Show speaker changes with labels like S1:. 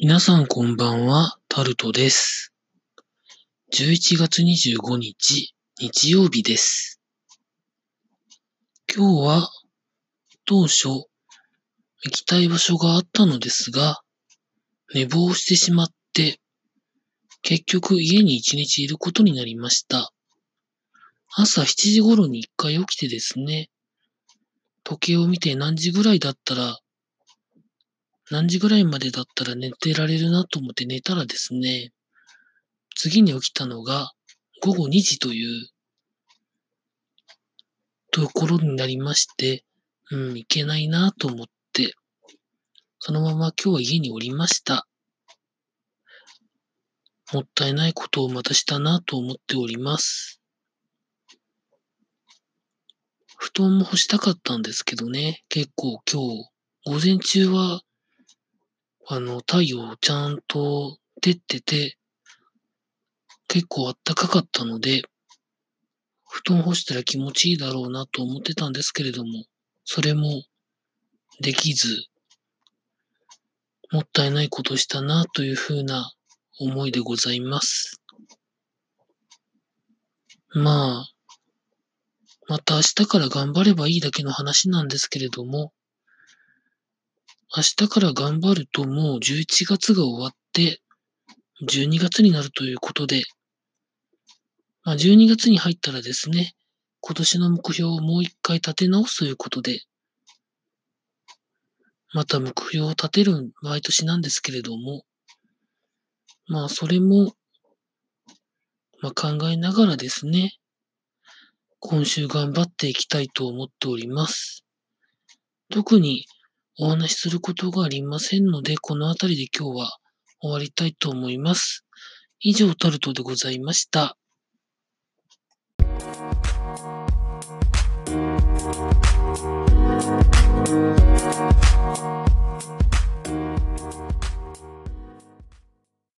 S1: 皆さんこんばんは、タルトです。11月25日、日曜日です。今日は、当初、行きたい場所があったのですが、寝坊してしまって、結局家に一日いることになりました。朝7時頃に一回起きてですね、時計を見て何時ぐらいだったら何時ぐらいまでだったら寝てられるなと思って寝たらですね、次に起きたのが午後2時というところになりまして、うん、いけないなと思って、そのまま今日は家におりました。もったいないことをまたしたなと思っております。布団も干したかったんですけどね、結構今日、午前中はあの、太陽ちゃんと照ってて、結構暖かかったので、布団干したら気持ちいいだろうなと思ってたんですけれども、それもできず、もったいないことしたなというふうな思いでございます。まあ、また明日から頑張ればいいだけの話なんですけれども、明日から頑張るともう11月が終わって、12月になるということで、まあ、12月に入ったらですね、今年の目標をもう一回立て直すということで、また目標を立てる毎年なんですけれども、まあそれも、まあ、考えながらですね、今週頑張っていきたいと思っております。特にお話しすることがありませんので、この辺りで今日は終わりたいと思います。以上、タルトでございました。